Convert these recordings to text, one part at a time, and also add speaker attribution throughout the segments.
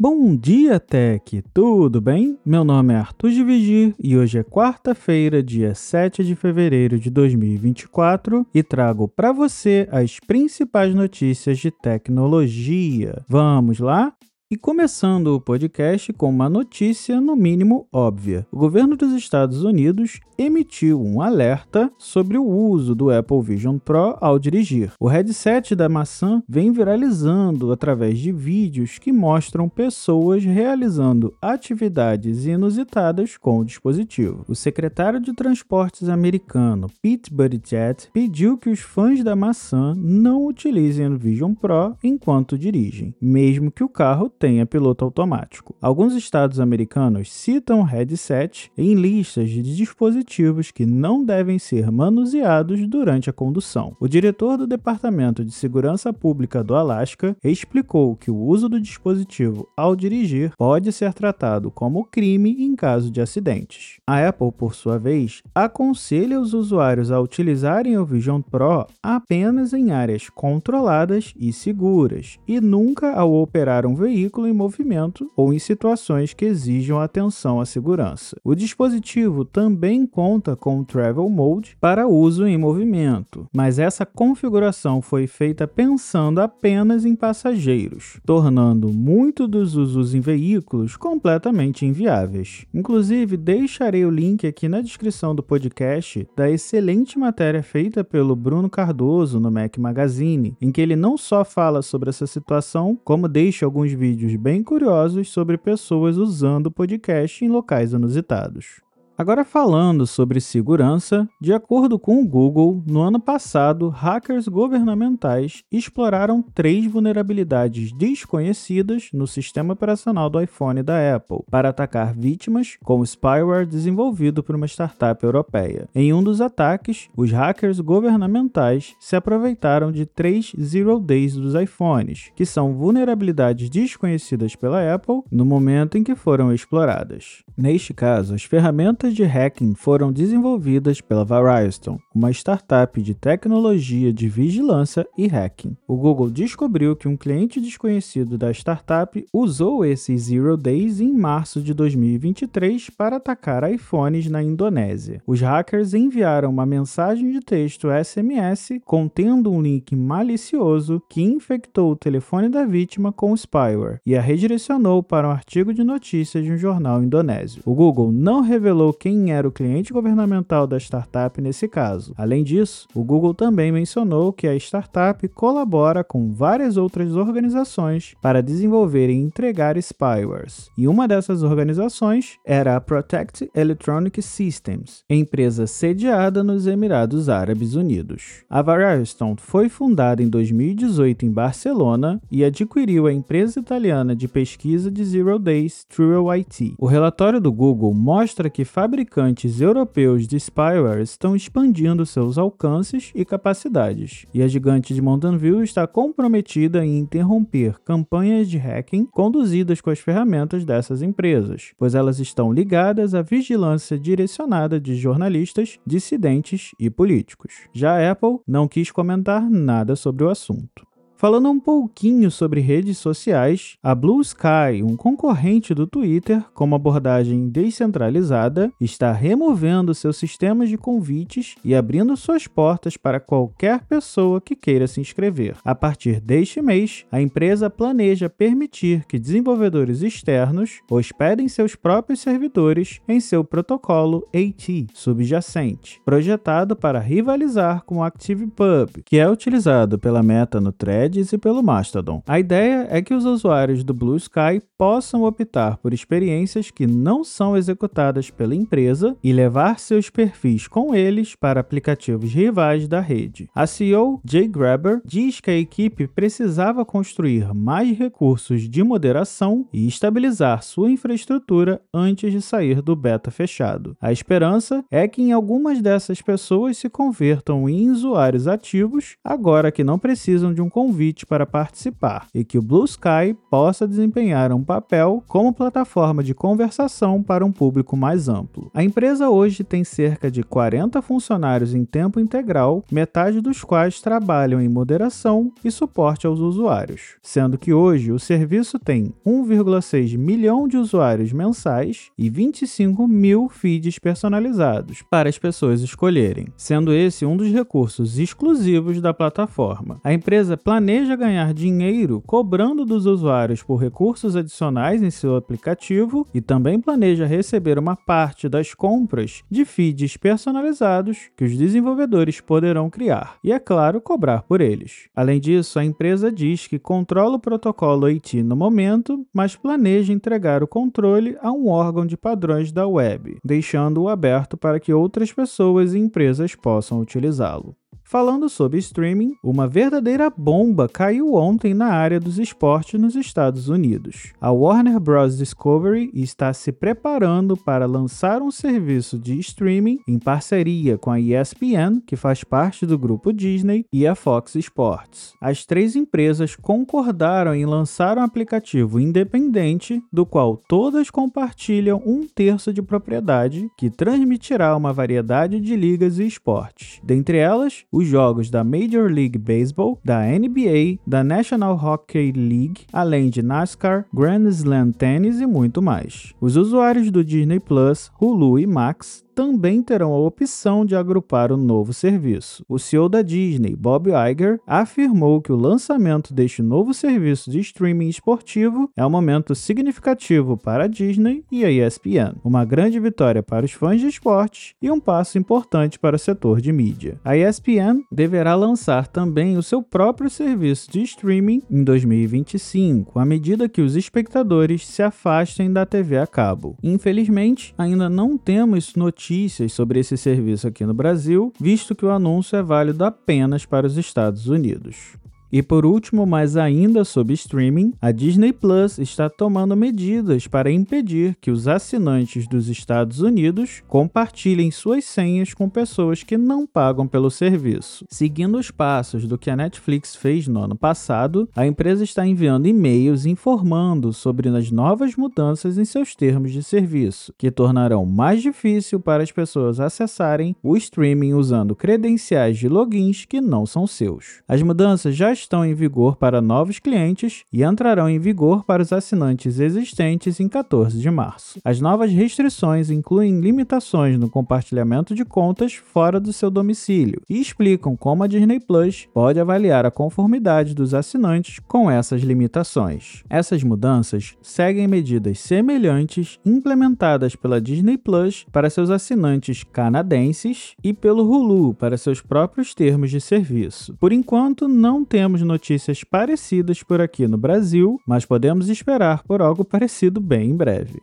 Speaker 1: Bom dia, Tech! Tudo bem? Meu nome é Arthur de Vigir e hoje é quarta-feira, dia 7 de fevereiro de 2024 e trago para você as principais notícias de tecnologia. Vamos lá? E começando o podcast com uma notícia, no mínimo óbvia: o governo dos Estados Unidos emitiu um alerta sobre o uso do Apple Vision Pro ao dirigir. O headset da maçã vem viralizando através de vídeos que mostram pessoas realizando atividades inusitadas com o dispositivo. O secretário de Transportes americano Pete Buttigieg pediu que os fãs da maçã não utilizem o Vision Pro enquanto dirigem, mesmo que o carro tenha piloto automático. Alguns estados americanos citam headset em listas de dispositivos que não devem ser manuseados durante a condução. O diretor do Departamento de Segurança Pública do Alasca explicou que o uso do dispositivo ao dirigir pode ser tratado como crime em caso de acidentes. A Apple, por sua vez, aconselha os usuários a utilizarem o Vision Pro apenas em áreas controladas e seguras e nunca ao operar um veículo veículo em movimento ou em situações que exijam atenção à segurança. O dispositivo também conta com o Travel Mode para uso em movimento, mas essa configuração foi feita pensando apenas em passageiros, tornando muito dos usos em veículos completamente inviáveis. Inclusive, deixarei o link aqui na descrição do podcast da excelente matéria feita pelo Bruno Cardoso no Mac Magazine, em que ele não só fala sobre essa situação, como deixa alguns vídeos vídeos bem curiosos sobre pessoas usando o podcast em locais inusitados. Agora falando sobre segurança, de acordo com o Google, no ano passado, hackers governamentais exploraram três vulnerabilidades desconhecidas no sistema operacional do iPhone da Apple para atacar vítimas com spyware desenvolvido por uma startup europeia. Em um dos ataques, os hackers governamentais se aproveitaram de três Zero Days dos iPhones, que são vulnerabilidades desconhecidas pela Apple no momento em que foram exploradas. Neste caso, as ferramentas de hacking foram desenvolvidas pela Verizon, uma startup de tecnologia de vigilância e hacking. O Google descobriu que um cliente desconhecido da startup usou esses Zero Days em março de 2023 para atacar iPhones na Indonésia. Os hackers enviaram uma mensagem de texto SMS contendo um link malicioso que infectou o telefone da vítima com spyware e a redirecionou para um artigo de notícias de um jornal indonésio. O Google não revelou quem era o cliente governamental da startup nesse caso. Além disso, o Google também mencionou que a startup colabora com várias outras organizações para desenvolver e entregar spywares, e uma dessas organizações era a Protect Electronic Systems, empresa sediada nos Emirados Árabes Unidos. A Verizon foi fundada em 2018 em Barcelona e adquiriu a empresa italiana de pesquisa de Zero Days True IT. O relatório do Google mostra que fabricantes europeus de spyware estão expandindo seus alcances e capacidades, e a gigante de Mountain View está comprometida em interromper campanhas de hacking conduzidas com as ferramentas dessas empresas, pois elas estão ligadas à vigilância direcionada de jornalistas, dissidentes e políticos. Já a Apple não quis comentar nada sobre o assunto. Falando um pouquinho sobre redes sociais, a Blue Sky, um concorrente do Twitter com uma abordagem descentralizada, está removendo seus sistemas de convites e abrindo suas portas para qualquer pessoa que queira se inscrever. A partir deste mês, a empresa planeja permitir que desenvolvedores externos hospedem seus próprios servidores em seu protocolo AT subjacente, projetado para rivalizar com o ActivePub, que é utilizado pela Meta no Thread E pelo Mastodon. A ideia é que os usuários do Blue Sky possam optar por experiências que não são executadas pela empresa e levar seus perfis com eles para aplicativos rivais da rede. A CEO Jay Graber diz que a equipe precisava construir mais recursos de moderação e estabilizar sua infraestrutura antes de sair do beta fechado. A esperança é que em algumas dessas pessoas se convertam em usuários ativos agora que não precisam de um convite convite para participar e que o Blue Sky possa desempenhar um papel como plataforma de conversação para um público mais amplo. A empresa hoje tem cerca de 40 funcionários em tempo integral, metade dos quais trabalham em moderação e suporte aos usuários, sendo que hoje o serviço tem 1,6 milhão de usuários mensais e 25 mil feeds personalizados para as pessoas escolherem, sendo esse um dos recursos exclusivos da plataforma. A empresa planeja ganhar dinheiro cobrando dos usuários por recursos adicionais em seu aplicativo e também planeja receber uma parte das compras de feeds personalizados que os desenvolvedores poderão criar e, é claro, cobrar por eles. Além disso, a empresa diz que controla o protocolo AT no momento, mas planeja entregar o controle a um órgão de padrões da web, deixando-o aberto para que outras pessoas e empresas possam utilizá-lo. Falando sobre streaming, uma verdadeira bomba caiu ontem na área dos esportes nos Estados Unidos. A Warner Bros. Discovery está se preparando para lançar um serviço de streaming em parceria com a ESPN, que faz parte do grupo Disney, e a Fox Sports. As três empresas concordaram em lançar um aplicativo independente, do qual todas compartilham um terço de propriedade, que transmitirá uma variedade de ligas e esportes. Dentre elas, os jogos da Major League Baseball, da NBA, da National Hockey League, além de NASCAR, Grand Slam Tennis e muito mais. Os usuários do Disney Plus, Hulu e Max também terão a opção de agrupar o novo serviço. O CEO da Disney, Bob Iger, afirmou que o lançamento deste novo serviço de streaming esportivo é um momento significativo para a Disney e a ESPN, uma grande vitória para os fãs de esportes e um passo importante para o setor de mídia. A ESPN deverá lançar também o seu próprio serviço de streaming em 2025, à medida que os espectadores se afastem da TV a cabo. Infelizmente, ainda não temos notícias notícias sobre esse serviço aqui no Brasil, visto que o anúncio é válido apenas para os Estados Unidos. E por último, mas ainda sobre streaming, a Disney Plus está tomando medidas para impedir que os assinantes dos Estados Unidos compartilhem suas senhas com pessoas que não pagam pelo serviço. Seguindo os passos do que a Netflix fez no ano passado, a empresa está enviando e-mails informando sobre as novas mudanças em seus termos de serviço, que tornarão mais difícil para as pessoas acessarem o streaming usando credenciais de logins que não são seus. As mudanças já estão em vigor para novos clientes e entrarão em vigor para os assinantes existentes em 14 de março. As novas restrições incluem limitações no compartilhamento de contas fora do seu domicílio e explicam como a Disney Plus pode avaliar a conformidade dos assinantes com essas limitações. Essas mudanças seguem medidas semelhantes implementadas pela Disney Plus para seus assinantes canadenses e pelo Hulu para seus próprios termos de serviço. Por enquanto, não temos temos notícias parecidas por aqui no Brasil, mas podemos esperar por algo parecido bem em breve.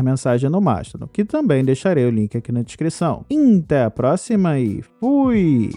Speaker 1: mandar mensagem no Mastodon, que também deixarei o link aqui na descrição. Até a próxima e fui!